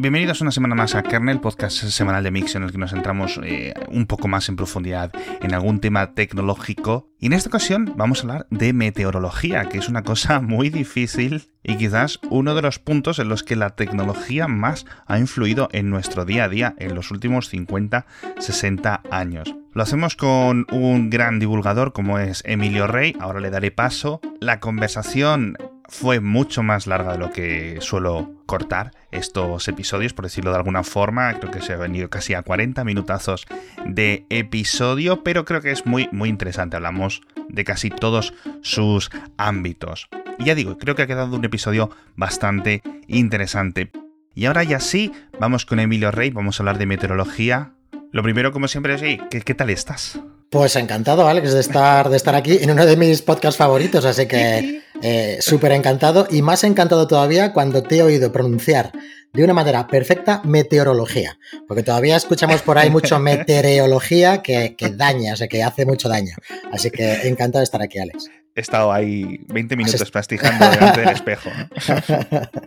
Bienvenidos una semana más a Kernel, podcast semanal de Mix en el que nos centramos eh, un poco más en profundidad en algún tema tecnológico. Y en esta ocasión vamos a hablar de meteorología, que es una cosa muy difícil y quizás uno de los puntos en los que la tecnología más ha influido en nuestro día a día en los últimos 50-60 años. Lo hacemos con un gran divulgador como es Emilio Rey, ahora le daré paso. La conversación fue mucho más larga de lo que suelo cortar estos episodios, por decirlo de alguna forma. Creo que se ha venido casi a 40 minutazos de episodio, pero creo que es muy, muy interesante. Hablamos de casi todos sus ámbitos. Y ya digo, creo que ha quedado un episodio bastante interesante. Y ahora ya sí, vamos con Emilio Rey, vamos a hablar de meteorología. Lo primero, como siempre, es, ¿qué, qué tal estás? Pues encantado, Alex, de estar, de estar aquí en uno de mis podcasts favoritos, así que eh, súper encantado y más encantado todavía cuando te he oído pronunciar de una manera perfecta meteorología, porque todavía escuchamos por ahí mucho meteorología que, que daña, o sea, que hace mucho daño. Así que encantado de estar aquí, Alex he estado ahí 20 minutos pastijando delante del espejo.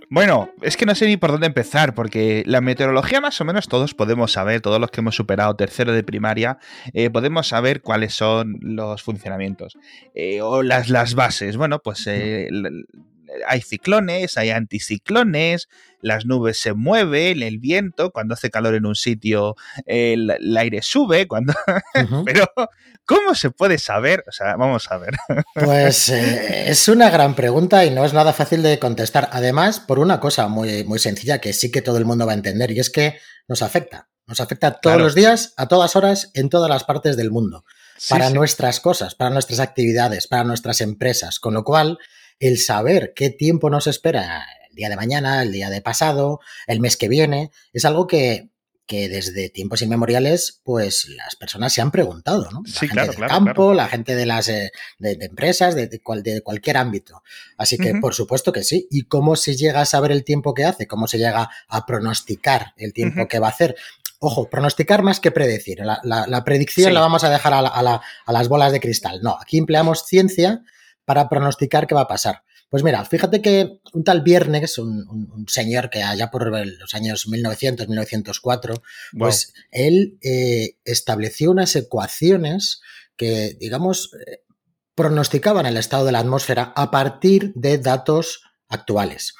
bueno, es que no sé ni por dónde empezar, porque la meteorología más o menos todos podemos saber, todos los que hemos superado tercero de primaria, eh, podemos saber cuáles son los funcionamientos eh, o las, las bases. Bueno, pues eh, hay ciclones, hay anticiclones, las nubes se mueven, el viento, cuando hace calor en un sitio el, aire sube, cuando... pero ¿cómo se puede saber? O sea, vamos a ver. pues eh, es una gran pregunta y no es nada fácil de contestar. Además, por una cosa muy, muy sencilla que sí que todo el mundo va a entender y es que nos afecta. Nos afecta todos los días, a todas horas, en todas las partes del mundo. para nuestras cosas, para nuestras actividades, para nuestras empresas. Con lo cual, el saber qué tiempo nos espera el día de mañana, el día de pasado, el mes que viene, es algo que, que desde tiempos inmemoriales, pues las personas se han preguntado, ¿no? La gente del campo, la gente de las eh, de, empresas, de, de, cualquier ámbito. Así que, por supuesto que sí. ¿Y cómo se llega a saber el tiempo que hace? ¿Cómo se llega a pronosticar el tiempo que va a hacer? Ojo, pronosticar más que predecir. La, predicción la vamos a dejar a, a las bolas de cristal. No, aquí empleamos ciencia para pronosticar qué va a pasar. Pues mira, fíjate que un tal Viernes, un, señor que allá por los años 1900, 1904, pues él eh, estableció unas ecuaciones que, digamos, eh, pronosticaban el estado de la atmósfera a partir de datos actuales.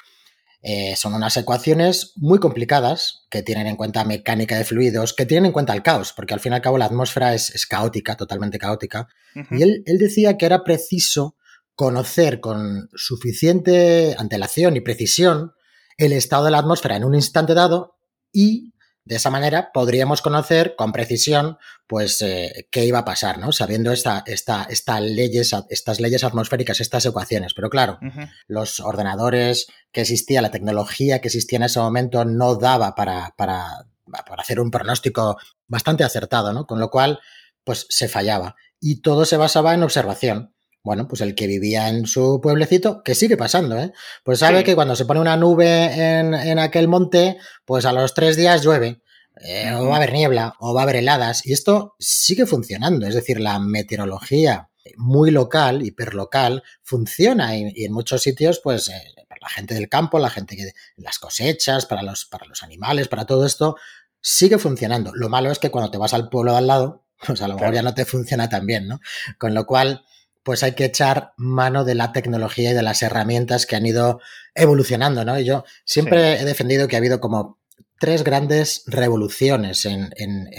Eh, son unas ecuaciones muy complicadas que tienen en cuenta mecánica de fluidos, que tienen en cuenta el caos, porque al fin y al cabo la atmósfera es, caótica, totalmente caótica. Y él, él, decía que era preciso conocer con suficiente antelación y precisión el estado de la atmósfera en un instante dado y de esa manera podríamos conocer con precisión pues eh, qué iba a pasar, ¿no? Sabiendo esta, esta, leyes, estas leyes atmosféricas, estas ecuaciones. Pero claro, los ordenadores que existía, la tecnología que existía en ese momento no daba para, para, para hacer un pronóstico bastante acertado, ¿no? Con lo cual, pues se fallaba. Y todo se basaba en observación. Bueno, pues el que vivía en su pueblecito, que sigue pasando, ¿eh? Pues sabe que cuando se pone una nube en, aquel monte, pues a los tres días llueve. Eh, o va a haber niebla, o va a haber heladas. Y esto sigue funcionando. Es decir, la meteorología muy local, hiperlocal, funciona. Y, en muchos sitios, pues, eh, la gente del campo, la gente que las cosechas, para los, para los animales, para todo esto, sigue funcionando. Lo malo es que cuando te vas al pueblo de al lado, pues a lo mejor ya no te funciona tan bien, ¿no? Con lo cual, pues hay que echar mano de la tecnología y de las herramientas que han ido evolucionando, ¿no? Y yo siempre he defendido que ha habido como tres grandes revoluciones en,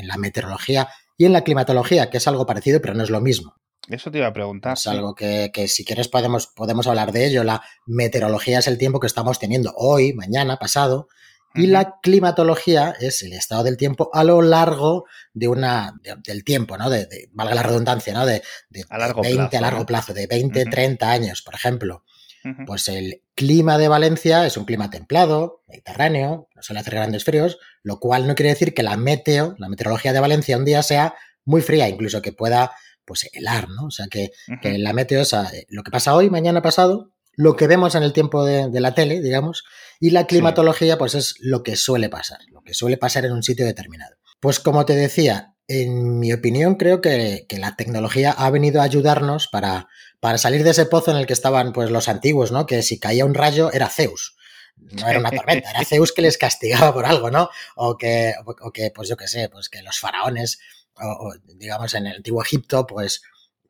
la meteorología y en la climatología, que es algo parecido, pero no es lo mismo. Eso te iba a preguntar. Es algo que, que, si quieres podemos, podemos hablar de ello. La meteorología es el tiempo que estamos teniendo hoy, mañana, pasado, y la climatología es el estado del tiempo a lo largo de una, del tiempo, ¿no? De, valga la redundancia, ¿no? De, a largo 20 plazo, a largo plazo, de 20, 30 años, por ejemplo. Pues el clima de Valencia es un clima templado, mediterráneo, no suele hacer grandes fríos, lo cual no quiere decir que la meteo, la meteorología de Valencia un día sea muy fría, incluso que pueda pues helar, ¿no? O sea, que, que la meteo es eh, lo que pasa hoy, mañana pasado, lo que vemos en el tiempo de, la tele, digamos, y la climatología, pues es lo que suele pasar, lo que suele pasar en un sitio determinado. Pues como te decía, en mi opinión creo que, la tecnología ha venido a ayudarnos para, para, salir de ese pozo en el que estaban pues los antiguos, ¿no? Que si caía un rayo era Zeus. no era una tormenta, era Zeus que les castigaba por algo, ¿no? O que, o que pues yo qué sé, pues que los faraones, o, digamos en el antiguo Egipto, pues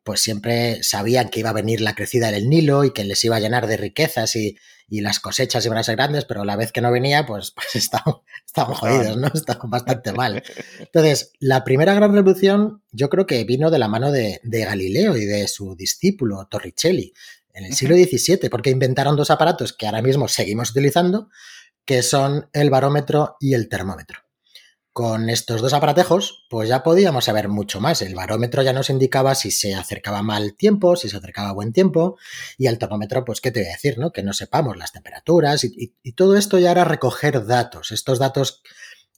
pues siempre sabían que iba a venir la crecida del Nilo y que les iba a llenar de riquezas y, y las cosechas iban a ser grandes, pero la vez que no venía, pues, pues estaban, jodidos, ¿no? Estaban bastante mal. Entonces, la primera gran revolución yo creo que vino de la mano de, de Galileo y de su discípulo Torricelli en el siglo XVII, porque inventaron dos aparatos que ahora mismo seguimos utilizando, que son el barómetro y el termómetro. Con estos dos aparatejos, pues ya podíamos saber mucho más. El barómetro ya nos indicaba si se acercaba mal tiempo, si se acercaba buen tiempo, y el termómetro, pues, ¿qué te voy a decir, no? Que no sepamos las temperaturas y, todo esto ya era recoger datos. Estos datos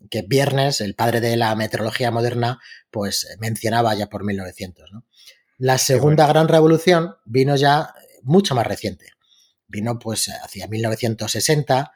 que Viernes, el padre de la meteorología moderna, pues mencionaba ya por 1900, ¿no? La segunda gran revolución vino ya mucho más reciente. Vino pues hacia 1960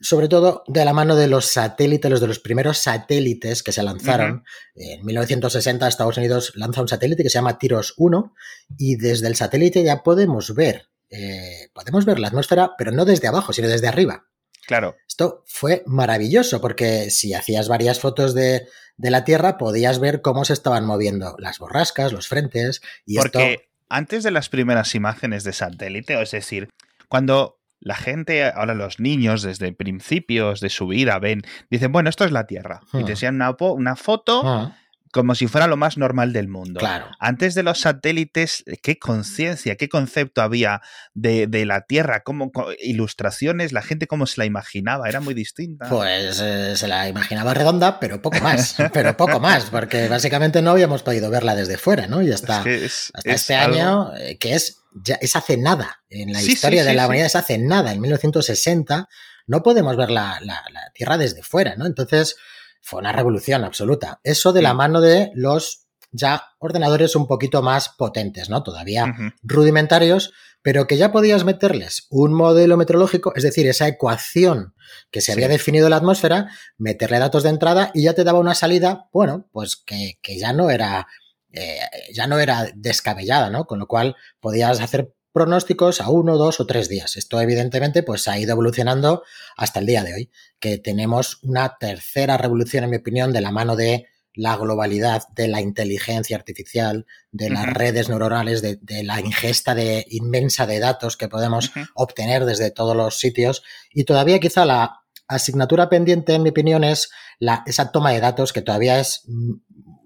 sobre todo de la mano de los satélites, los de los primeros satélites que se lanzaron. En 1960 Estados Unidos lanza un satélite que se llama Tiros 1 y desde el satélite ya podemos ver, eh, podemos ver la atmósfera, pero no desde abajo, sino desde arriba. Claro. Esto fue maravilloso porque si hacías varias fotos de, la Tierra podías ver cómo se estaban moviendo las borrascas, los frentes y porque antes de las primeras imágenes de satélite, es decir, cuando la gente, ahora los niños, desde principios de su vida, ven, dicen, bueno, esto es la Tierra. Y te hmm. enseñan una, una foto hmm como si fuera lo más normal del mundo. Claro. Antes de los satélites, ¿qué conciencia, qué concepto había de, la Tierra? ¿Cómo, ilustraciones, la gente cómo se la imaginaba, era muy distinta. Pues eh, se la imaginaba redonda, pero poco más, pero poco más, porque básicamente no habíamos podido verla desde fuera, ¿no? Y hasta, hasta este año, eh, que es, ya, es hace nada, en la historia de la humanidad es hace nada, en 1960, no podemos ver la, la Tierra desde fuera, ¿no? Entonces, fue una revolución absoluta. Eso de la mano de los ya ordenadores un poquito más potentes, ¿no? Todavía rudimentarios, pero que ya podías meterles un modelo meteorológico, es decir, esa ecuación que se había definido en la atmósfera, meterle datos de entrada y ya te daba una salida, bueno, pues que, ya no era eh, ya no era descabellada, ¿no? Con lo cual podías hacer pronósticos a uno, dos o tres días. Esto evidentemente pues ha ido evolucionando hasta el día de hoy, que tenemos una tercera revolución en mi opinión de la mano de la globalidad de la inteligencia artificial, de las redes neuronales, de, la ingesta de inmensa de datos que podemos obtener desde todos los sitios y todavía quizá la asignatura pendiente en mi opinión es la, esa toma de datos que todavía es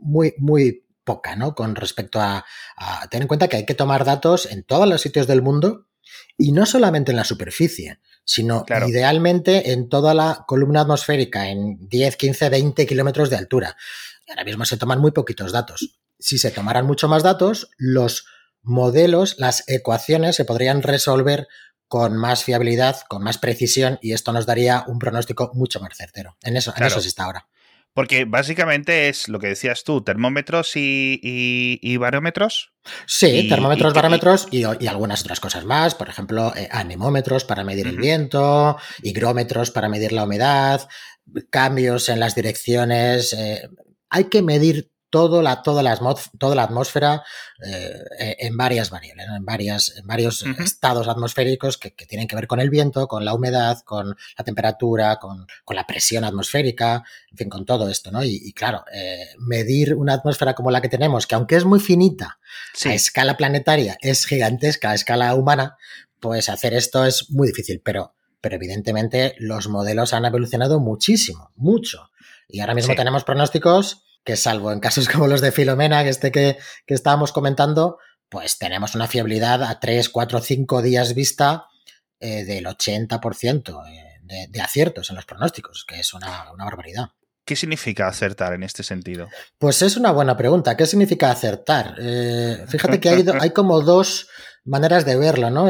muy, muy poca, ¿no? Con respecto a, tener en cuenta que hay que tomar datos en todos los sitios del mundo y no solamente en la superficie, sino idealmente en toda la columna atmosférica, en 10, 15, 20 kilómetros de altura. Ahora mismo se toman muy poquitos datos. Si se tomaran mucho más datos, los modelos, las ecuaciones se podrían resolver con más fiabilidad, con más precisión y esto nos daría un pronóstico mucho más certero. En eso, en eso se está ahora. Porque básicamente es lo que decías tú, termómetros y, barómetros. Sí, termómetros, barómetros y, algunas otras cosas más. Por ejemplo, eh, anemómetros para medir el viento, higrómetros para medir la humedad, cambios en las direcciones. Eh, hay que medir la, toda, la, toda la atmósfera eh, eh, en varias variables, en, varias, en varios estados atmosféricos que, tienen que ver con el viento, con la humedad, con la temperatura, con, la presión atmosférica, en fin, con todo esto, ¿no? Y, claro, eh, medir una atmósfera como la que tenemos, que aunque es muy finita, a escala planetaria es gigantesca, a escala humana, pues hacer esto es muy difícil, pero, pero evidentemente los modelos han evolucionado muchísimo, mucho. Y ahora mismo tenemos pronósticos que salvo en casos como los de Filomena, que este que, estábamos comentando, pues tenemos una fiabilidad a 3, 4, 5 días vista eh, del 80% eh, de, aciertos en los pronósticos, que es una, barbaridad. ¿Qué significa acertar en este sentido? Pues es una buena pregunta. ¿Qué significa acertar? Eh, fíjate que hay, hay, como dos maneras de verlo, ¿no?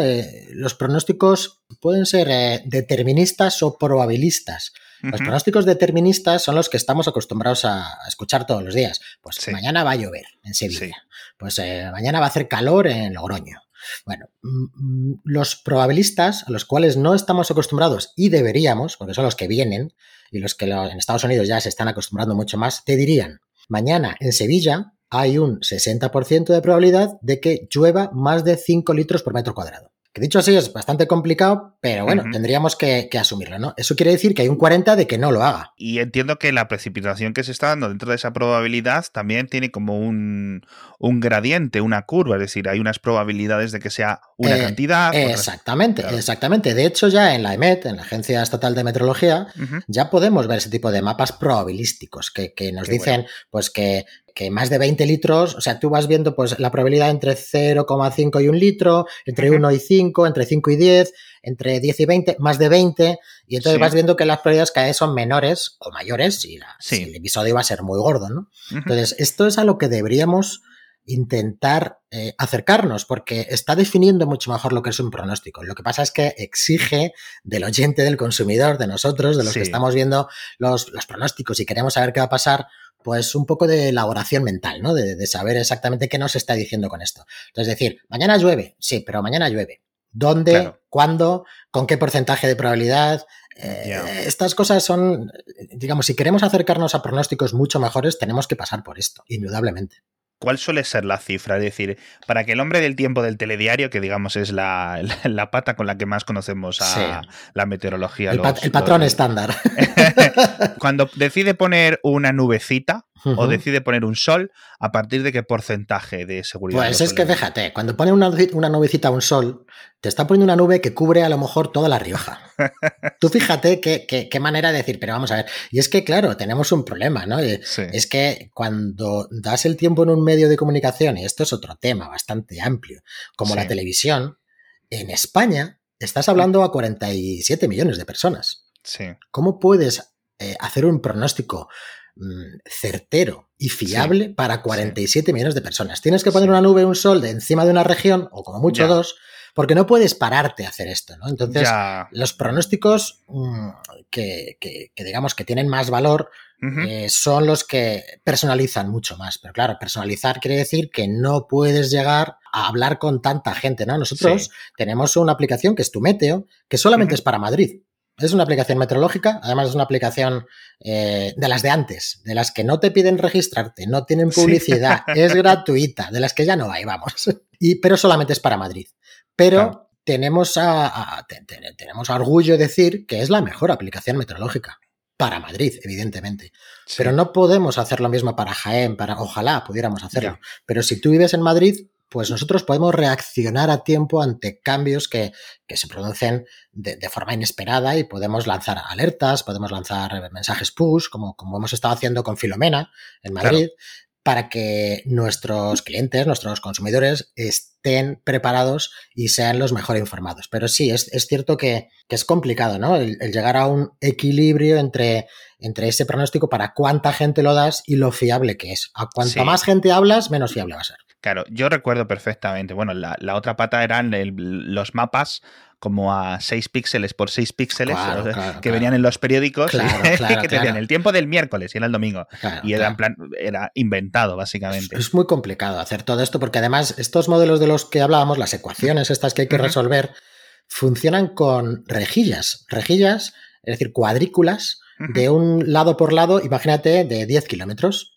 los pronósticos pueden ser deterministas o probabilistas. Los pronósticos deterministas son los que estamos acostumbrados a, escuchar todos los días. Pues mañana va a llover en Sevilla. Pues eh, mañana va a hacer calor en Logroño. Bueno, mm, mm, los probabilistas a los cuales no estamos acostumbrados y deberíamos, porque son los que vienen y los que en Estados Unidos ya se están acostumbrando mucho más, te dirían, mañana en Sevilla hay un 60% de probabilidad de que llueva más de 5 litros por metro cuadrado. Que dicho así es bastante complicado, pero bueno, tendríamos que, asumirlo, ¿no? Eso quiere decir que hay un 40 de que no lo haga. Y entiendo que la precipitación que se está dando dentro de esa probabilidad también tiene como un, gradiente, una curva, es decir, hay unas probabilidades de que sea una eh, cantidad. Exactamente, exactamente. De hecho, ya en la EMET, en la Agencia Estatal de Meteorología, ya podemos ver ese tipo de mapas probabilísticos que, nos dicen pues que que más de 20 litros, o sea, tú vas viendo pues la probabilidad entre 0,5 y 1 litro, entre 1 y 5, entre 5 y 10, entre 10 y 20, más de 20, y entonces vas viendo que las probabilidades cada vez son menores o mayores y, el episodio va a ser muy gordo, ¿no? Entonces, esto es a lo que deberíamos intentar eh, acercarnos, porque está definiendo mucho mejor lo que es un pronóstico. Lo que pasa es que exige del oyente, del consumidor, de nosotros, de los que estamos viendo los, los, pronósticos y queremos saber qué va a pasar, pues un poco de elaboración mental, ¿no? De, saber exactamente qué nos está diciendo con esto. Entonces, decir, mañana llueve, sí, pero mañana llueve. ¿Dónde? ¿Cuándo? ¿Con qué porcentaje de probabilidad? Eh, estas cosas son, digamos, si queremos acercarnos a pronósticos mucho mejores, tenemos que pasar por esto, indudablemente. ¿Cuál suele ser la cifra? Es decir, para que el hombre del tiempo del telediario, que digamos es la, pata con la que más conocemos a la meteorología. El, patrón estándar. cuando decide poner una nubecita, o decide poner un sol, ¿a partir de qué porcentaje de seguridad? Pues es que fíjate, cuando pone una, una nubecita a un sol, te está poniendo una nube que cubre a lo mejor toda la Rioja. Tú fíjate qué, qué, manera de decir, pero vamos a ver. Y es que, claro, tenemos un problema, ¿no? Es que cuando das el tiempo en un medio de comunicación, y esto es otro tema bastante amplio, como la televisión, en España estás hablando a 47 millones de personas. Sí. ¿Cómo puedes eh, hacer un pronóstico Mm, certero y fiable para 47 millones de personas. Tienes que poner una nube, un sol de encima de una región, o como mucho dos, porque no puedes pararte a hacer esto, ¿no? Entonces, los pronósticos mm, que, digamos que tienen más valor eh, son los que personalizan mucho más. Pero claro, personalizar quiere decir que no puedes llegar a hablar con tanta gente, ¿no? Nosotros tenemos una aplicación que es tu Meteo, que solamente es para Madrid. Es una aplicación meteorológica, además es una aplicación eh, de las de antes, de las que no te piden registrarte, no tienen publicidad, es gratuita, de las que ya no hay, vamos. Y, pero solamente es para Madrid. Pero tenemos, a, tenemos orgullo decir que es la mejor aplicación meteorológica. Para Madrid, evidentemente. Pero no podemos hacer lo mismo para Jaén, para, ojalá pudiéramos hacerlo. Pero si tú vives en Madrid, pues nosotros podemos reaccionar a tiempo ante cambios que, se producen de, forma inesperada y podemos lanzar alertas, podemos lanzar mensajes push, como, como hemos estado haciendo con Filomena en Madrid, para que nuestros clientes, nuestros consumidores estén preparados y sean los mejor informados. Pero sí, es, cierto que, es complicado, ¿no? El, llegar a un equilibrio entre, entre ese pronóstico para cuánta gente lo das y lo fiable que es. A cuanto más gente hablas, menos fiable va a ser. Claro, yo recuerdo perfectamente. Bueno, la, otra pata eran los mapas como a 6 píxeles por 6 píxeles que venían en los periódicos que tenían el tiempo del miércoles y era el domingo. y era, en plan, era inventado, básicamente. Es muy complicado hacer todo esto porque además estos modelos de los que hablábamos, las ecuaciones estas que hay que resolver, funcionan con rejillas. Rejillas, es decir, cuadrículas de un lado por lado, imagínate, de 10 kilómetros.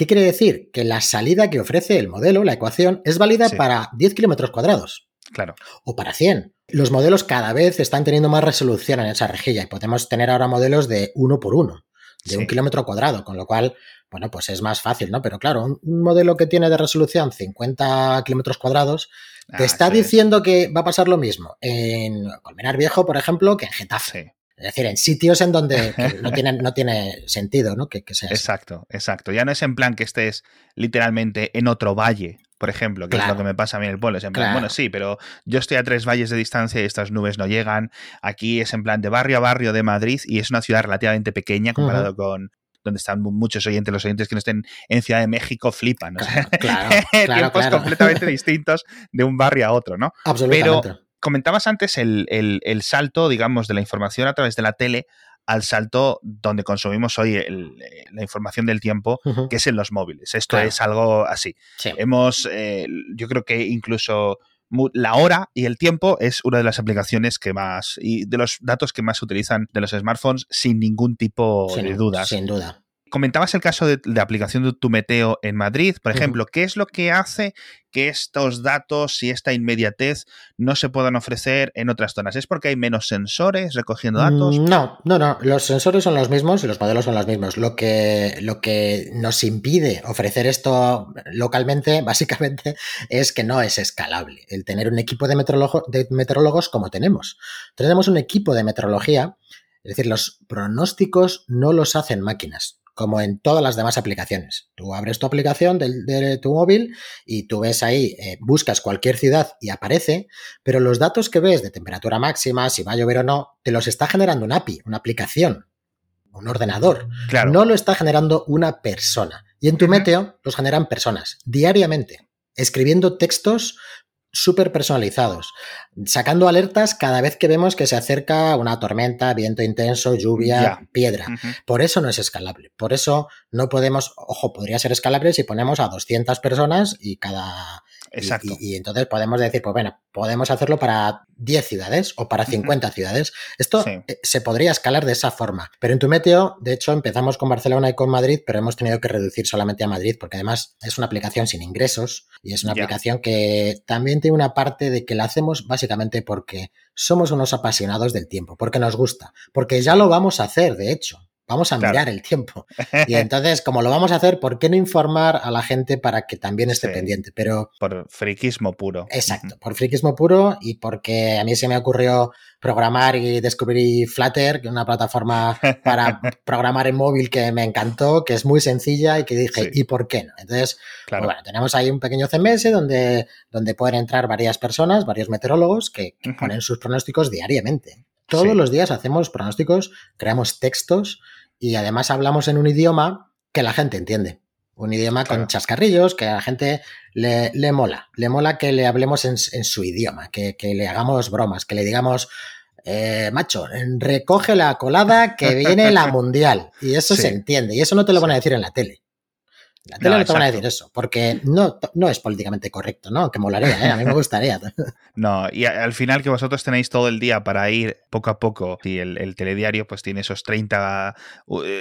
¿Qué quiere decir? Que la salida que ofrece el modelo, la ecuación, es válida para 10 kilómetros cuadrados. Claro. O para 100. Los modelos cada vez están teniendo más resolución en esa rejilla y podemos tener ahora modelos de uno por uno, de un kilómetro cuadrado, con lo cual, bueno, pues es más fácil, ¿no? Pero claro, un, modelo que tiene de resolución 50 kilómetros cuadrados te ah, está diciendo que va a pasar lo mismo en Colmenar Viejo, por ejemplo, que en Getafe. Es decir, en sitios en donde no, tiene, no tiene sentido, ¿no? Que, sea Exacto, exacto. Ya no es en plan que estés literalmente en otro valle, por ejemplo, que es lo que me pasa a mí en el pueblo. Es en plan, bueno, sí, pero yo estoy a tres valles de distancia y estas nubes no llegan. Aquí es en plan de barrio a barrio de Madrid y es una ciudad relativamente pequeña comparado con, donde están muchos oyentes, los oyentes que no estén en Ciudad de México flipan. Claro, Tiempos completamente distintos de un barrio a otro, ¿no? Absolutamente. Pero comentabas antes el, salto, digamos, de la información a través de la tele al salto donde consumimos hoy la información del tiempo, que es en los móviles. Esto es algo así. Hemos, eh, yo creo que incluso la hora y el tiempo es una de las aplicaciones que más y de los datos que más se utilizan de los smartphones sin ningún tipo de dudas. Sin duda. Comentabas el caso de, la aplicación de tu meteo en Madrid, por ejemplo. ¿Qué es lo que hace que estos datos y esta inmediatez no se puedan ofrecer en otras zonas? ¿Es porque hay menos sensores recogiendo datos? Mm, no, no, no. Los sensores son los mismos y los modelos son los mismos. Lo que, lo que nos impide ofrecer esto localmente, básicamente, es que no es escalable. El tener un equipo de, de meteorólogos como tenemos. Tenemos un equipo de meteorología, es decir, los pronósticos no los hacen máquinas como en todas las demás aplicaciones. Tú abres tu aplicación de, tu móvil y tú ves ahí, eh, buscas cualquier ciudad y aparece, pero los datos que ves de temperatura máxima, si va a llover o no, te los está generando un API, una aplicación, un ordenador. No lo está generando una persona. Y en tu meteo los generan personas diariamente, escribiendo textos súper personalizados, sacando alertas cada vez que vemos que se acerca una tormenta, viento intenso, lluvia, piedra. Por eso no es escalable. Por eso no podemos, ojo, podría ser escalable si ponemos a 200 personas y cada Exacto. Y, entonces podemos decir, pues bueno, podemos hacerlo para 10 ciudades o para 50 ciudades. Esto eh, se podría escalar de esa forma. Pero en tu meteo, de hecho, empezamos con Barcelona y con Madrid, pero hemos tenido que reducir solamente a Madrid porque además es una aplicación sin ingresos y es una aplicación que también tiene una parte de que la hacemos básicamente porque somos unos apasionados del tiempo, porque nos gusta, porque ya lo vamos a hacer, de hecho. Vamos a mirar el tiempo. Y entonces, como lo vamos a hacer, ¿por qué no informar a la gente para que también esté pendiente? Pero. Por friquismo puro. Exacto, por friquismo puro y porque a mí se me ocurrió programar y descubrir Flutter, que es una plataforma para programar en móvil que me encantó, que es muy sencilla y que dije, ¿y por qué no? Entonces, pues bueno, tenemos ahí un pequeño CMS donde, donde pueden entrar varias personas, varios meteorólogos que, ponen sus pronósticos diariamente. Todos los días hacemos pronósticos, creamos textos y además hablamos en un idioma que la gente entiende. Un idioma con chascarrillos que a la gente le, le, mola. Le mola que le hablemos en, su idioma, que, le hagamos bromas, que le digamos, eh, macho, recoge la colada que viene la mundial. Y eso se entiende. Y eso no te lo van a decir en la tele. La tele no, te van a decir eso, porque no, no es políticamente correcto, ¿no? Que molaría, ¿eh? A mí me gustaría. no, y al final que vosotros tenéis todo el día para ir poco a poco, y el, telediario pues tiene esos 30,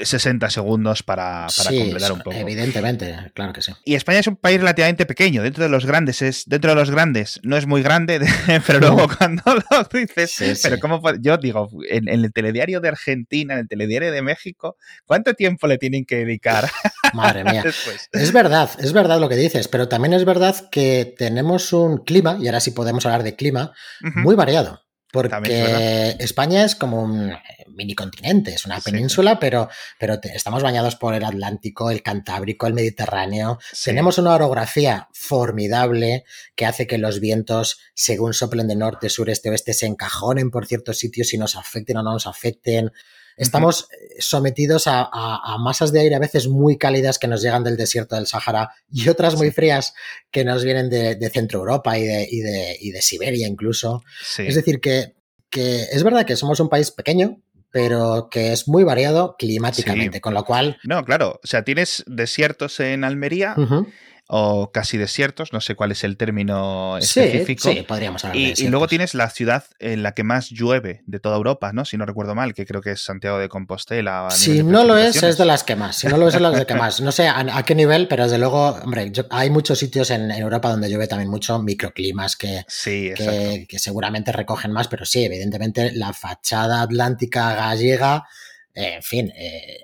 60 uh, segundos para, completar un poco. Evidentemente, claro que sí. Y España es un país relativamente pequeño, dentro de los grandes, es dentro de los grandes, no es muy grande, pero luego cuando lo dices, pero como yo digo, en, en, el telediario de Argentina, en el telediario de México, ¿cuánto tiempo le tienen que dedicar? Madre mía. Es verdad, es verdad lo que dices, pero también es verdad que tenemos un clima, y ahora sí podemos hablar de clima, muy variado. Porque España es como un mini continente, es una península, pero, pero estamos bañados por el Atlántico, el Cantábrico, el Mediterráneo. Tenemos una orografía formidable que hace que los vientos, según soplen de norte, sur, este, oeste, se encajonen por ciertos sitios y nos afecten o no nos afecten. Estamos eh, sometidos a, masas de aire a veces muy cálidas que nos llegan del desierto del Sahara y otras muy frías que nos vienen de, Centro Europa y de, Siberia incluso. Es decir, que, es verdad que somos un país pequeño, pero que es muy variado climáticamente, con lo cual... No, claro, o sea, tienes desiertos en Almería o casi desiertos, no sé cuál es el término específico. Sí, podríamos hablar y, y, luego tienes la ciudad en la que más llueve de toda Europa, ¿no? Si no recuerdo mal, que creo que es Santiago de Compostela. Si no lo es, es de las que más. Si no lo es, es de las que más. No sé a, qué nivel, pero desde luego, hombre, hay muchos sitios en, Europa donde llueve también mucho, microclimas que, que, seguramente recogen más, pero sí, evidentemente la fachada atlántica gallega, en fin, eh,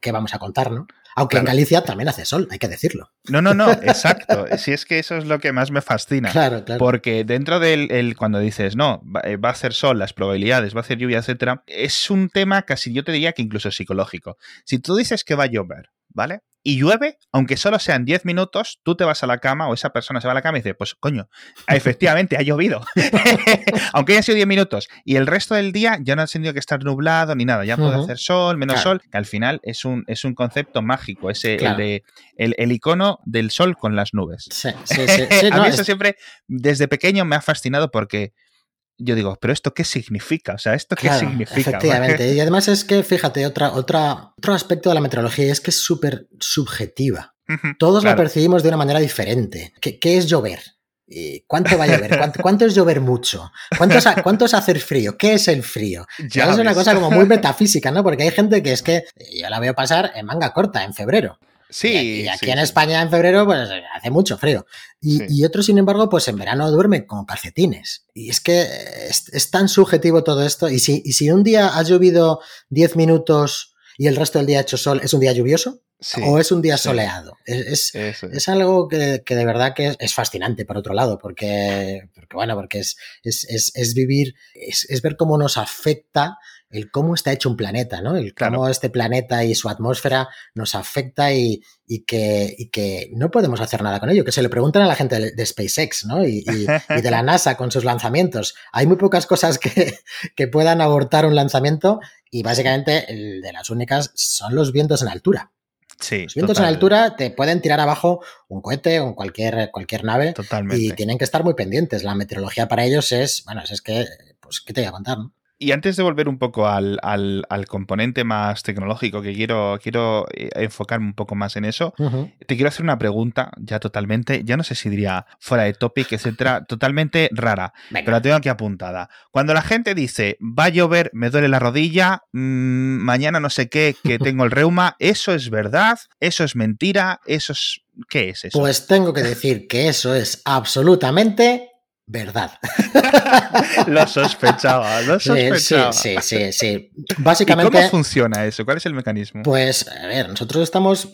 ¿qué vamos a contar, no? Aunque en Galicia también hace sol, hay que decirlo. No, no, no, exacto. Si es que eso es lo que más me fascina. Claro, claro. Porque dentro del cuando dices, no, eh, va, a hacer sol, las probabilidades, va a hacer lluvia, etcétera, es un tema casi yo te diría que incluso psicológico. Si tú dices que va a llover, ¿vale? y llueve, aunque solo sean 10 minutos, tú te vas a la cama o esa persona se va a la cama y dice, pues coño, efectivamente ha llovido. aunque haya sido 10 minutos. Y el resto del día ya no ha tenido que estar nublado ni nada, ya puede hacer sol, menos sol, que al final es un, es un concepto mágico, ese el, de, el, icono del sol con las nubes. Sí, sí, sí. a mí eso siempre, desde pequeño, me ha fascinado porque yo digo, pero ¿esto qué significa? O sea, ¿esto qué significa? Efectivamente. y además es que, fíjate, otra, otra, otro aspecto de la meteorología es que es súper subjetiva. Todos la percibimos de una manera diferente. ¿Qué, es llover? ¿Cuánto va a llover? ¿Cuánto, es llover mucho? ¿Cuánto es, ¿Cuánto es, hacer frío? ¿Qué es el frío? es una cosa como muy metafísica, ¿no? Porque hay gente que es que yo la veo pasar en manga corta, en febrero. Sí. Y, aquí en España en febrero, pues hace mucho frío. Y, otros, sin embargo, pues en verano duermen con calcetines. Y es que es, tan subjetivo todo esto. Y si, y si un día ha llovido 10 minutos y el resto del día ha hecho sol, ¿es un día lluvioso? O es un día soleado. Es, es, algo que, de verdad que es, fascinante, por otro lado, porque, porque bueno, porque es, es, vivir, es, ver cómo nos afecta el cómo está hecho un planeta, ¿no? El cómo este planeta y su atmósfera nos afecta y, que, que, no podemos hacer nada con ello. Que se le preguntan a la gente de, SpaceX, ¿no? Y, de la NASA con sus lanzamientos. Hay muy pocas cosas que, que puedan abortar un lanzamiento y básicamente el de las únicas son los vientos en altura. Los vientos en altura te pueden tirar abajo un cohete o cualquier, cualquier nave. Totalmente. Y tienen que estar muy pendientes. La meteorología para ellos es, bueno, es que, pues, ¿qué te voy a contar? No? Y antes de volver un poco al, componente más tecnológico, que quiero, quiero eh, enfocarme un poco más en eso, te quiero hacer una pregunta ya totalmente, ya no sé si diría fuera de topic, etcétera, totalmente rara, pero la tengo aquí apuntada. Cuando la gente dice, va a llover, me duele la rodilla, mm, mañana no sé qué, que tengo el reuma, ¿eso es verdad? ¿Eso es mentira? ¿Eso es... ¿Qué es eso? Pues tengo que decir que eso es absolutamente verdad. lo sospechaba, lo sospechaba. Sí, sí, sí, Básicamente. ¿Cómo funciona eso? ¿Cuál es el mecanismo? Pues, a ver, nosotros estamos.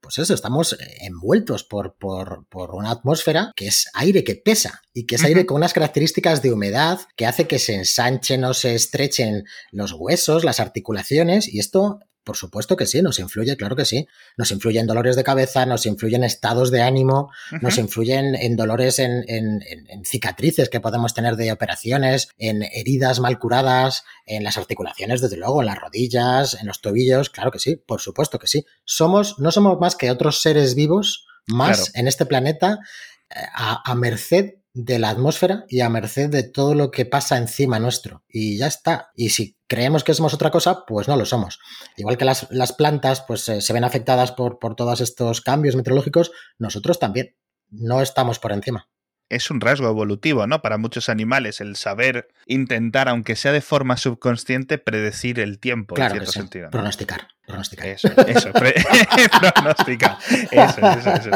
Pues eso, estamos envueltos por, por, por una atmósfera que es aire que pesa y que es aire con unas características de humedad que hace que se ensanchen o se estrechen los huesos, las articulaciones y esto por supuesto que sí, nos influye, claro que sí. Nos influye en dolores de cabeza, nos influye en estados de ánimo, nos influye en, dolores en, cicatrices que podemos tener de operaciones, en heridas mal curadas, en las articulaciones, desde luego, en las rodillas, en los tobillos, claro que sí, por supuesto que sí. Somos, no somos más que otros seres vivos más en este planeta eh, a merced de la atmósfera y a merced de todo lo que pasa encima nuestro. Y ya está. Y si creemos que somos otra cosa, pues no lo somos. Igual que las, plantas pues, eh, se ven afectadas por, por todos estos cambios meteorológicos, nosotros también. No estamos por encima es un rasgo evolutivo, ¿no? Para muchos animales, el saber intentar, aunque sea de forma subconsciente, predecir el tiempo, en cierto sentido. Pronosticar. Pronosticar. Eso, eso, pronosticar. Eso, eso, eso,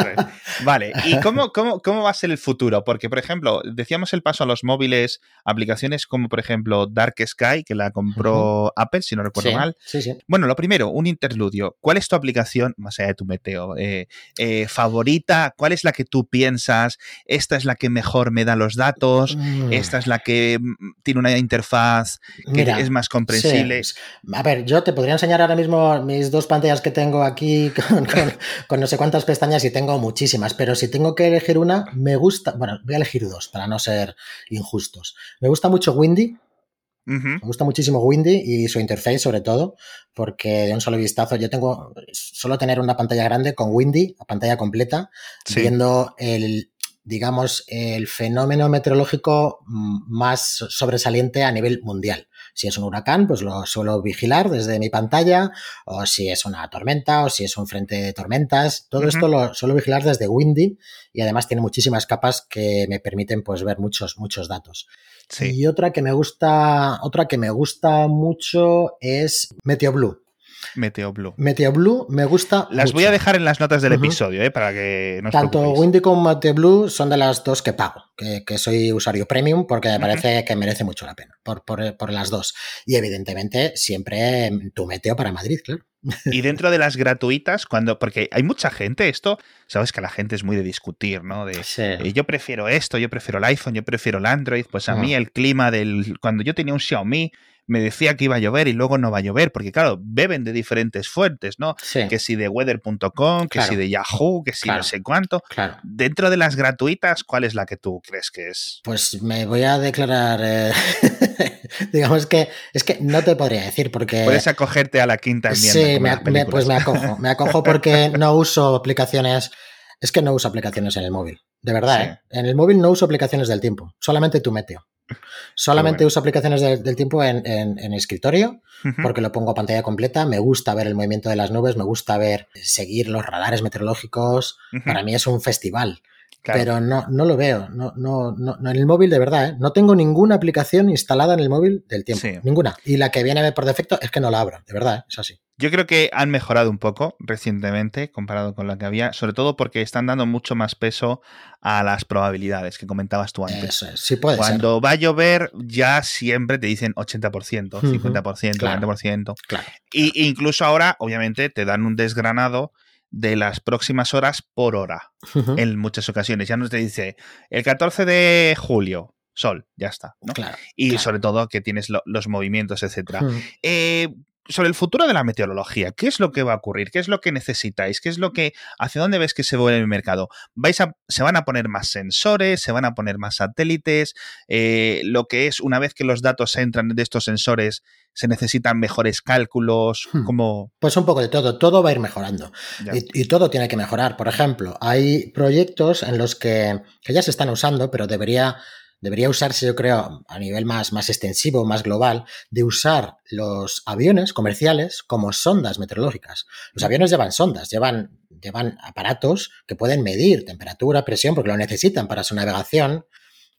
Vale, ¿y cómo, cómo, cómo va a ser el futuro? Porque, por ejemplo, decíamos el paso a los móviles, aplicaciones como, por ejemplo, Dark Sky, que la compró Apple, si no recuerdo mal. Sí, sí. Bueno, lo primero, un interludio. ¿Cuál es tu aplicación, más allá de tu meteo, eh, eh, favorita? ¿Cuál es la que tú piensas? Esta es la que mejor me da los datos, mm. esta es la que mm, tiene una interfaz que es más comprensible. A ver, yo te podría enseñar ahora mismo mis dos pantallas que tengo aquí con, no sé cuántas pestañas y tengo muchísimas, pero si tengo que elegir una, me gusta, bueno, voy a elegir dos para no ser injustos. Me gusta mucho Windy, Me gusta muchísimo Windy y su interface sobre todo, porque de un solo vistazo yo tengo solo tener una pantalla grande con Windy, a pantalla completa, viendo el, digamos, el fenómeno meteorológico más sobresaliente a nivel mundial. Si es un huracán, pues lo suelo vigilar desde mi pantalla, o si es una tormenta, o si es un frente de tormentas. Todo esto lo suelo vigilar desde Windy y además tiene muchísimas capas que me permiten pues ver muchos, muchos datos. Y otra que me gusta, otra que me gusta mucho es Meteoblue. Meteo Blue. Meteo Blue me gusta. Las voy a dejar en las notas del episodio, ¿eh? para que nos Tanto Windy como Meteo Blue son de las dos que pago, que, soy usuario premium porque me parece que merece mucho la pena por, por, las dos. Y evidentemente siempre tu Meteo para Madrid, claro. Y dentro de las gratuitas, cuando. Porque hay mucha gente, esto, sabes que la gente es muy de discutir, ¿no? De eh, yo prefiero esto, yo prefiero el iPhone, yo prefiero el Android. Pues a mí el clima del. Cuando yo tenía un Xiaomi, me decía que iba a llover y luego no va a llover, porque claro, beben de diferentes fuentes, ¿no? Que si de weather.com, que si de Yahoo, que si no sé cuánto. Claro. Dentro de las gratuitas, ¿cuál es la que tú crees que es? Pues me voy a declarar, eh, digamos que es que no te podría decir porque... Puedes acogerte a la quinta enmienda. Sí, pues me acojo, me acojo porque no uso aplicaciones, es que no uso aplicaciones en el móvil, de verdad, ¿eh? En el móvil no uso aplicaciones del tiempo, solamente tu meteo. Solamente uso aplicaciones del tiempo en, escritorio porque lo pongo a pantalla completa. Me gusta ver el movimiento de las nubes, me gusta ver, seguir los radares meteorológicos. Para mí es un festival. Pero no, no lo veo. No, no, no, en el móvil de verdad, ¿eh? no tengo ninguna aplicación instalada en el móvil del tiempo. Ninguna. Y la que viene por defecto es que no la abro, de verdad, ¿eh? es así. Yo creo que han mejorado un poco recientemente comparado con la que había, sobre todo porque están dando mucho más peso a las probabilidades que comentabas tú antes. Eso sí puede Cuando va a llover, ya siempre te dicen 80%, 50%, 40%. Claro. Y incluso ahora, obviamente, te dan un desgranado de las próximas horas por hora en muchas ocasiones. Ya nos te dice el 14 de julio, sol, ya está. Claro, y sobre todo que tienes los movimientos, etcétera sobre el futuro de la meteorología. ¿Qué es lo que va a ocurrir? ¿Qué es lo que necesitáis? ¿Qué es lo que, hacia dónde ves que se vuelve el mercado? ¿Vais a, se van a poner más sensores? ¿Se van a poner más satélites? Eh, lo que es, una vez que los datos entran de estos sensores, ¿se necesitan mejores cálculos? Hmm. como Pues un poco de todo. Todo va a ir mejorando. Y, y, todo tiene que mejorar. Por ejemplo, hay proyectos en los que, que ya se están usando, pero debería debería usarse, yo creo, a nivel más, más extensivo, más global, de usar los aviones comerciales como sondas meteorológicas. Los aviones llevan sondas, llevan, llevan aparatos que pueden medir temperatura, presión, porque lo necesitan para su navegación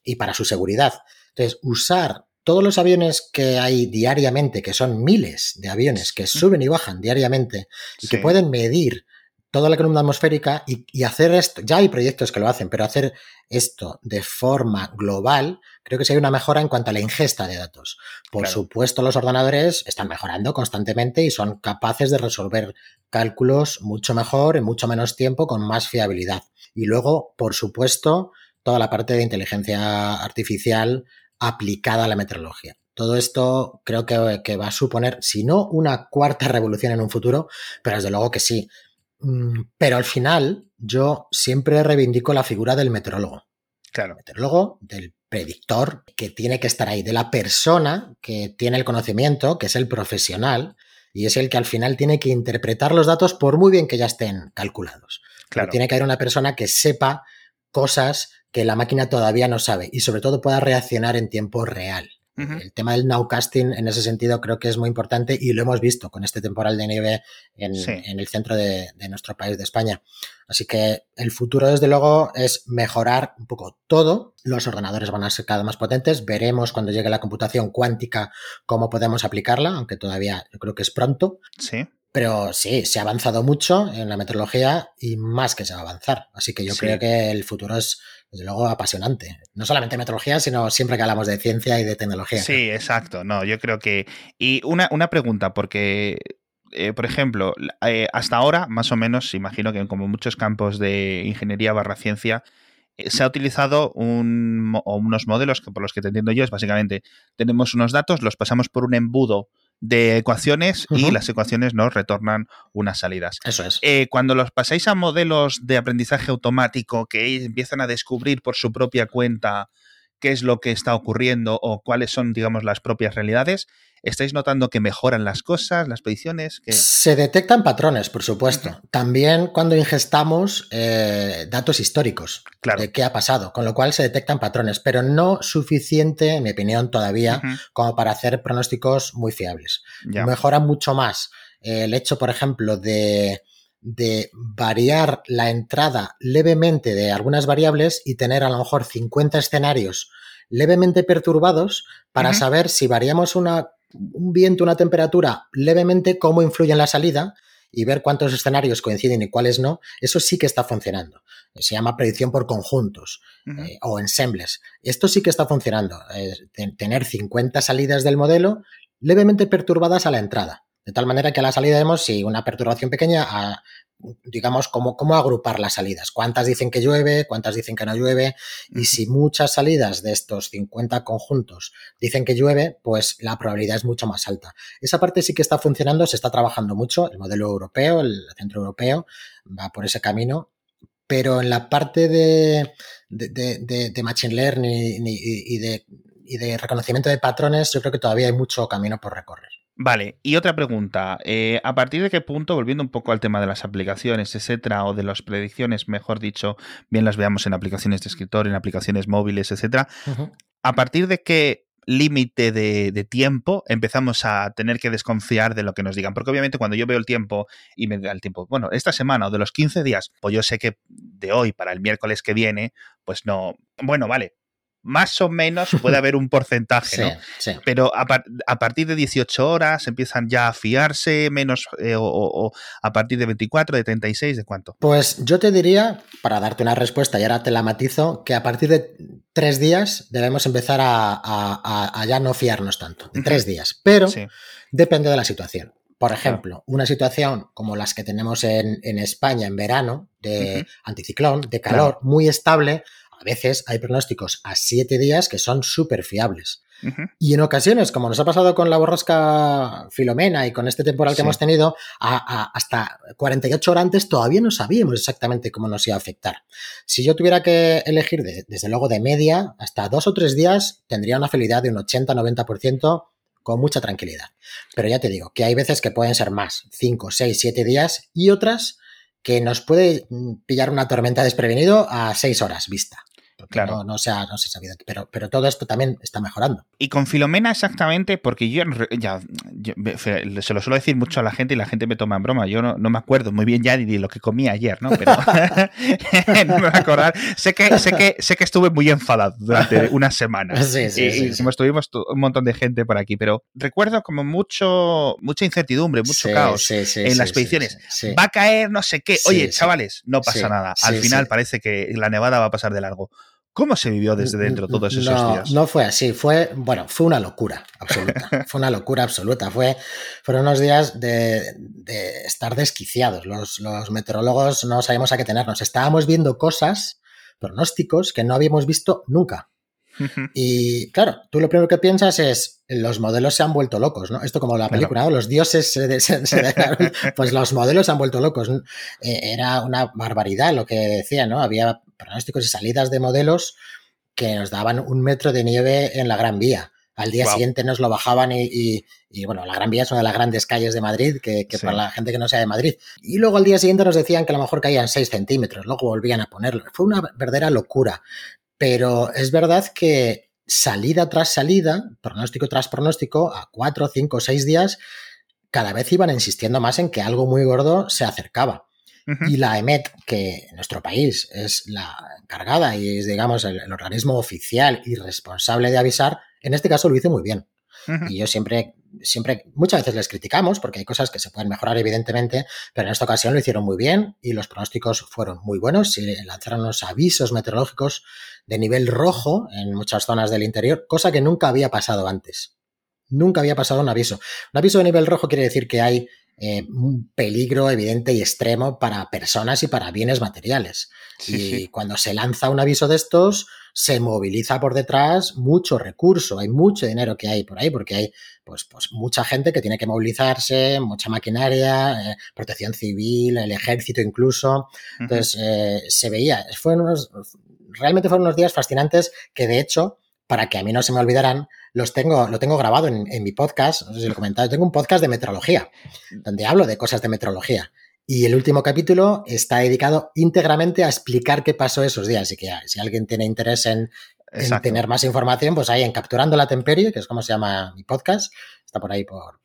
y para su seguridad. Entonces, usar todos los aviones que hay diariamente, que son miles de aviones que suben y bajan diariamente y que pueden medir toda la columna atmosférica y, hacer esto, ya hay proyectos que lo hacen, pero hacer esto de forma global, creo que sería una mejora en cuanto a la ingesta de datos. Por supuesto, los ordenadores están mejorando constantemente y son capaces de resolver cálculos mucho mejor, en mucho menos tiempo, con más fiabilidad. Y luego, por supuesto, toda la parte de inteligencia artificial aplicada a la meteorología. Todo esto creo que, que va a suponer, si no una cuarta revolución en un futuro, pero desde luego que sí pero al final, yo siempre reivindico la figura del meteorólogo. Claro. El meteorólogo, del predictor, que tiene que estar ahí, de la persona que tiene el conocimiento, que es el profesional, y es el que al final tiene que interpretar los datos por muy bien que ya estén calculados. Claro. tiene que haber una persona que sepa cosas que la máquina todavía no sabe y sobre todo pueda reaccionar en tiempo real. El tema del nowcasting en ese sentido creo que es muy importante y lo hemos visto con este temporal de nieve en, el centro de, nuestro país, de España. Así que el futuro, desde luego, es mejorar un poco todo. Los ordenadores van a ser cada vez más potentes. Veremos cuando llegue la computación cuántica cómo podemos aplicarla, aunque todavía yo creo que es pronto. Sí. Pero sí, se ha avanzado mucho en la meteorología y más que se va a avanzar. Así que yo creo que el futuro es, desde luego, apasionante. No solamente meteorología, sino siempre que hablamos de ciencia y de tecnología. Sí, exacto. No, yo creo que. Y una, una pregunta, porque. Eh, por ejemplo, eh, hasta ahora, más o menos, imagino que como muchos campos de ingeniería barra ciencia, eh, se ha utilizado un, unos modelos que por los que te entiendo yo es básicamente tenemos unos datos, los pasamos por un embudo de ecuaciones y las ecuaciones nos retornan unas salidas. Eso es. Eh, cuando los pasáis a modelos de aprendizaje automático que empiezan a descubrir por su propia cuenta qué es lo que está ocurriendo o cuáles son, digamos, las propias realidades, ¿Estáis notando que mejoran las cosas, las predicciones? Que... Se detectan patrones, por supuesto. También cuando ingestamos eh, datos históricos de qué ha pasado, con lo cual se detectan patrones, pero no suficiente, en mi opinión, todavía como para hacer pronósticos muy fiables. Mejora mucho más eh, el hecho, por ejemplo, de de variar la entrada levemente de algunas variables y tener a lo mejor 50 escenarios levemente perturbados para saber si variamos una un viento, una temperatura levemente, cómo influye en la salida y ver cuántos escenarios coinciden y cuáles no, eso sí que está funcionando. Se llama predicción por conjuntos eh, o ensembles. Esto sí que está funcionando. tener 50 salidas del modelo levemente perturbadas a la entrada. De tal manera que a la salida vemos si una perturbación pequeña a, digamos, cómo, cómo agrupar las salidas. Cuántas dicen que llueve, cuántas dicen que no llueve. Y si muchas salidas de estos 50 conjuntos dicen que llueve, pues la probabilidad es mucho más alta. Esa parte sí que está funcionando, se está trabajando mucho. El modelo europeo, el centro europeo, va por ese camino. Pero en la parte de, de, Machine Learning y, de, y de reconocimiento de patrones, yo creo que todavía hay mucho camino por recorrer. Vale, y otra pregunta. Eh, ¿A partir de qué punto, volviendo un poco al tema de las aplicaciones, etcétera, o de las predicciones, mejor dicho, bien las veamos en aplicaciones de escritor, en aplicaciones móviles, etcétera, ¿a partir de qué límite de, tiempo empezamos a tener que desconfiar de lo que nos digan. Porque obviamente cuando yo veo el tiempo y me da el tiempo, bueno, esta semana o de los 15 días, pues yo sé que de hoy para el miércoles que viene, pues no, bueno, vale, más o menos puede haber un porcentaje, ¿no? Sí. Pero a, partir de 18 horas empiezan ya a fiarse, menos eh, o, a partir de 24, de 36, ¿de cuánto? Pues yo te diría, para darte una respuesta y ahora te la matizo, que a partir de tres días debemos empezar a, ya no fiarnos tanto, de tres días, pero depende de la situación. Por ejemplo, una situación como las que tenemos en, España en verano, de anticiclón, de calor, muy estable, a veces hay pronósticos a siete días que son súper fiables. Y en ocasiones, como nos ha pasado con la borrasca Filomena y con este temporal que hemos tenido, hasta 48 horas antes todavía no sabíamos exactamente cómo nos iba a afectar. Si yo tuviera que elegir, desde luego de media, hasta dos o tres días tendría una fidelidad de un 80-90% con mucha tranquilidad. Pero ya te digo que hay veces que pueden ser más, 5, 6, 7 días y otras que nos puede pillar una tormenta desprevenido a 6 horas vista claro. no, se ha, no se sabido. Pero, pero todo esto también está mejorando. Y con Filomena exactamente, porque yo ya se lo suelo decir mucho a la gente y la gente me toma en broma. Yo no, me acuerdo muy bien ya ni de lo que comí ayer, ¿no? Pero no me voy a acordar. Sé que, sé, que, sé que estuve muy enfadado durante unas semanas. Sí, sí, y, sí, estuvimos un montón de gente por aquí, pero recuerdo como mucho, mucha incertidumbre, mucho caos en las expediciones. Va a caer no sé qué. Oye, chavales, no pasa nada. Al final parece que la nevada va a pasar de largo. ¿Cómo se vivió desde dentro todos esos días? No fue así, fue, bueno, fue una locura absoluta. fue una locura absoluta. Fue, fueron unos días de, estar desquiciados. Los, los, meteorólogos no sabíamos a qué tenernos. Estábamos viendo cosas, pronósticos que no habíamos visto nunca. Y claro, tú lo primero que piensas es, los modelos se han vuelto locos, ¿no? Esto como la película, ¿no? Los dioses se, se, pues los modelos se han vuelto locos. Eh, era una barbaridad lo que decía, ¿no? Había pronósticos y salidas de modelos que nos daban un metro de nieve en la Gran Vía. Al día siguiente nos lo bajaban y, bueno, la Gran Vía es una de las grandes calles de Madrid, que, para la gente que no sea de Madrid. Y luego al día siguiente nos decían que a lo mejor caían 6 centímetros, luego volvían a ponerlo. Fue una verdadera locura. Pero es verdad que salida tras salida, pronóstico tras pronóstico, a cuatro, cinco, seis días, cada vez iban insistiendo más en que algo muy gordo se acercaba. Y la EMET, que en nuestro país es la encargada y es, digamos, el, organismo oficial y responsable de avisar, en este caso lo hizo muy bien. Y yo siempre, siempre, muchas veces les criticamos porque hay cosas que se pueden mejorar, evidentemente, pero en esta ocasión lo hicieron muy bien y los pronósticos fueron muy buenos. y lanzaron unos avisos meteorológicos de nivel rojo en muchas zonas del interior, cosa que nunca había pasado antes. Nunca había pasado un aviso. Un aviso de nivel rojo quiere decir que hay eh, un peligro evidente y extremo para personas y para bienes materiales. y cuando se lanza un aviso de estos, se moviliza por detrás mucho recurso, hay mucho dinero que hay por ahí, porque hay pues, pues mucha gente que tiene que movilizarse, mucha maquinaria, eh, protección civil, el ejército incluso. Entonces, eh, se veía, fueron unos, realmente fueron unos días fascinantes que de hecho para que a mí no se me olvidaran, los tengo, lo tengo grabado en, mi podcast, no sé si lo he comentado, tengo un podcast de meteorología, donde hablo de cosas de meteorología. Y el último capítulo está dedicado íntegramente a explicar qué pasó esos días. Así que si alguien tiene interés en, tener más información, pues ahí en Capturando la Temperie, que es como se llama mi podcast, está por ahí por,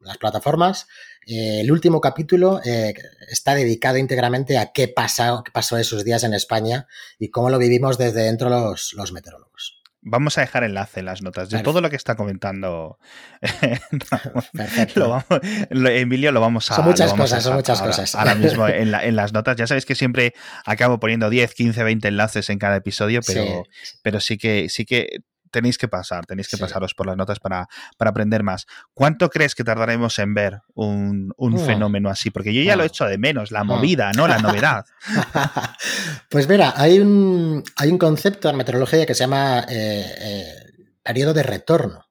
las plataformas. Eh, el último capítulo eh, está dedicado íntegramente a qué, pasó, qué pasó esos días en España y cómo lo vivimos desde dentro los, los meteorólogos. Vamos a dejar enlace en las notas de todo lo que está comentando. Emilio lo vamos a. Son muchas cosas, son muchas cosas. Ahora mismo en, las notas. Ya sabéis que siempre acabo poniendo 10, 15, 20 enlaces en cada episodio, pero, pero sí que sí que tenéis que pasar, tenéis que pasaros por las notas para, para, aprender más. ¿Cuánto crees que tardaremos en ver un, un fenómeno así? Porque yo ya lo he hecho de menos, la mm. movida, ¿no? La novedad. pues mira, hay un, hay un concepto en meteorología que se llama eh, eh, periodo de retorno.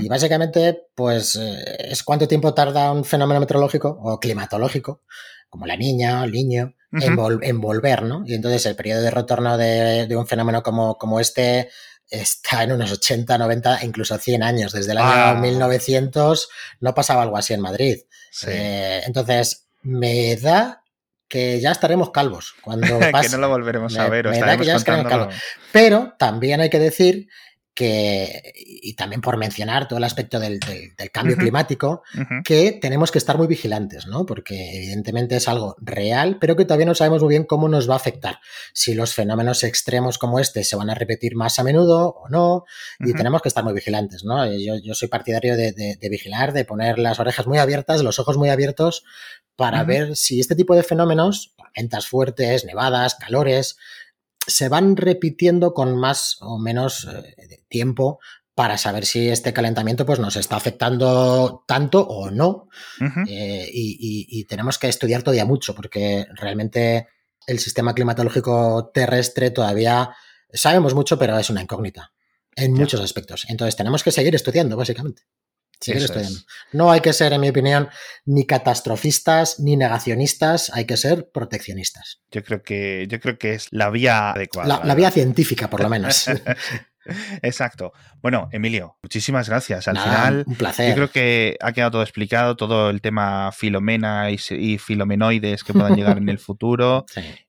Y básicamente, pues eh, es cuánto tiempo tarda un fenómeno meteorológico o climatológico, como la niña o el niño, en, volver, ¿no? Y entonces el periodo de retorno de, de un fenómeno como, como este está en unos 80, 90, incluso 100 años. Desde el año 1900 no pasaba algo así en Madrid. Eh, entonces, me da que ya estaremos calvos cuando pase. que no lo volveremos a ver. O Pero también hay que decir que, y también por mencionar todo el aspecto del, cambio climático, que tenemos que estar muy vigilantes, ¿no? Porque evidentemente es algo real, pero que todavía no sabemos muy bien cómo nos va a afectar. Si los fenómenos extremos como este se van a repetir más a menudo o no, y tenemos que estar muy vigilantes, ¿no? Yo, soy partidario de, vigilar, de poner las orejas muy abiertas, los ojos muy abiertos, para ver si este tipo de fenómenos, tormentas fuertes, nevadas, calores, se van repitiendo con más o menos eh, tiempo para saber si este calentamiento pues, nos está afectando tanto o no. Eh, y, tenemos que estudiar todavía mucho, porque realmente el sistema climatológico terrestre todavía sabemos mucho, pero es una incógnita en muchos aspectos. Entonces tenemos que seguir estudiando, básicamente. No hay que ser, en mi opinión, ni catastrofistas ni negacionistas, hay que ser proteccionistas. Yo creo que, yo creo que es la vía adecuada. La, vía científica, por lo menos. Exacto. Bueno, Emilio, muchísimas gracias. Al final, un placer. yo creo que ha quedado todo explicado, todo el tema filomena y, filomenoides que puedan llegar en el futuro, eh,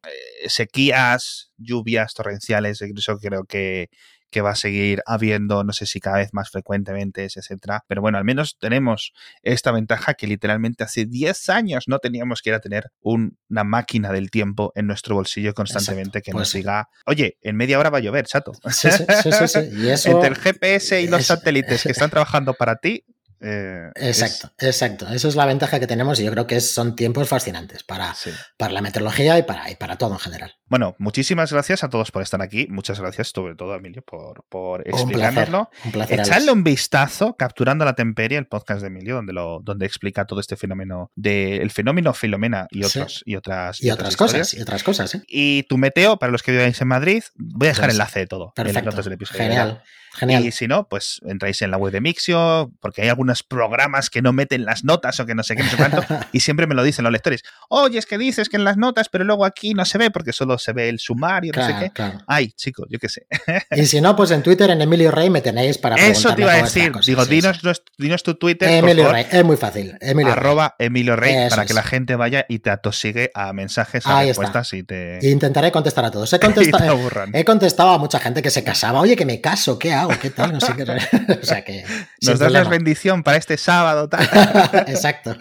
sequías, lluvias torrenciales, eso creo que que va a seguir habiendo, no sé si cada vez más frecuentemente, etcétera. Pero bueno, al menos tenemos esta ventaja que literalmente hace 10 años no teníamos que ir a tener una máquina del tiempo en nuestro bolsillo constantemente que nos pues diga, oye, en media hora va a llover, chato. Sí, sí, sí, Entre el GPS y los satélites que están trabajando para ti, eh, exacto, exacto. Esa es la ventaja que tenemos y yo creo que son tiempos fascinantes para, para la meteorología y para, y para todo en general. Bueno, muchísimas gracias a todos por estar aquí. Muchas gracias, sobre todo a Emilio, por, por explicárnoslo. Un placer. Echadle un vistazo, capturando la temperie, el podcast de Emilio, donde lo, donde explica todo este fenómeno del fenómeno Filomena y otros y otras y, otras, cosas y otras cosas. ¿eh? Y tu meteo para los que viváis en Madrid, voy a dejar el enlace de todo Perfecto. en las notas del episodio. Genial. Genial. Y si no, pues entráis en la web de Mixio, porque hay algunos programas que no meten las notas o que no sé qué, no sé cuánto, y siempre me lo dicen los lectores. Oye, es que dices que en las notas, pero luego aquí no se ve porque solo se ve el sumario, no sé qué. Ay, chicos, yo qué sé. y si no, pues en Twitter, en Emilio Rey, me tenéis para Eso te iba a decir. Digo, dinos, dinos, tu Twitter. Emilio Rey, es muy fácil. Emilio arroba Emilio Rey, para que la gente vaya y te atosigue a mensajes, a respuestas y te. intentaré contestar a todos. He contestado, he contestado a mucha gente que se casaba. Oye, que me caso, ¿qué hago? ¿Qué tal? No sé qué. o sea que. Nos das la bendición para este sábado, tal. Exacto.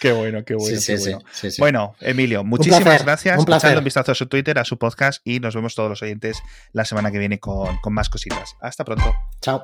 qué bueno, qué bueno. bueno, Emilio, muchísimas gracias. Un placer. un vistazo a su Twitter, a su podcast y nos vemos todos los oyentes la semana que viene con, con más cositas. Hasta pronto. Chao.